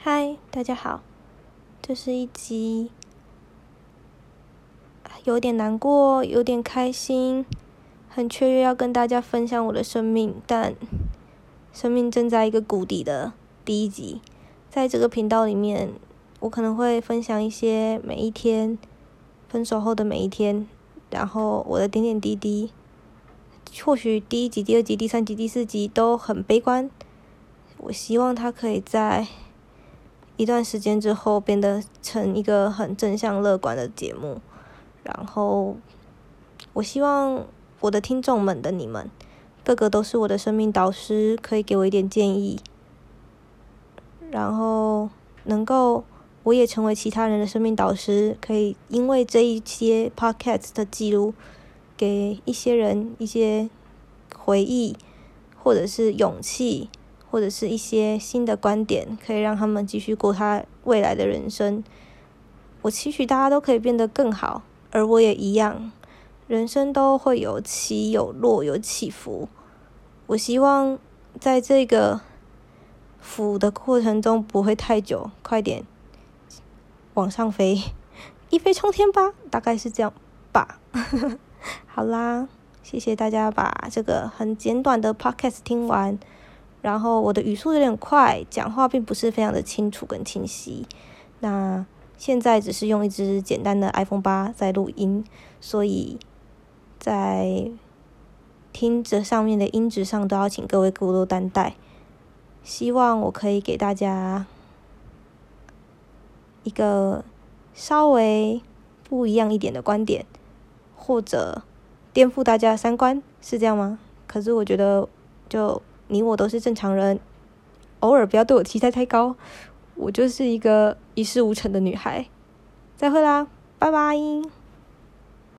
嗨，大家好，这是一集有点难过、有点开心、很雀跃要跟大家分享我的生命，但生命正在一个谷底的第一集。在这个频道里面，我可能会分享一些每一天分手后的每一天，然后我的点点滴滴。或许第一集、第二集、第三集、第四集都很悲观，我希望它可以在。一段时间之后，变得成一个很正向乐观的节目。然后，我希望我的听众们的你们，个个都是我的生命导师，可以给我一点建议。然后，能够我也成为其他人的生命导师，可以因为这一些 podcast 的记录，给一些人一些回忆，或者是勇气。或者是一些新的观点，可以让他们继续过他未来的人生。我期许大家都可以变得更好，而我也一样。人生都会有起有落，有起伏。我希望在这个浮的过程中不会太久，快点往上飞，一飞冲天吧！大概是这样吧。好啦，谢谢大家把这个很简短的 podcast 听完。然后我的语速有点快，讲话并不是非常的清楚跟清晰。那现在只是用一支简单的 iPhone 八在录音，所以在听着上面的音质上都要请各位多多担待。希望我可以给大家一个稍微不一样一点的观点，或者颠覆大家三观，是这样吗？可是我觉得就。你我都是正常人，偶尔不要对我期待太高。我就是一个一事无成的女孩。再会啦，拜拜。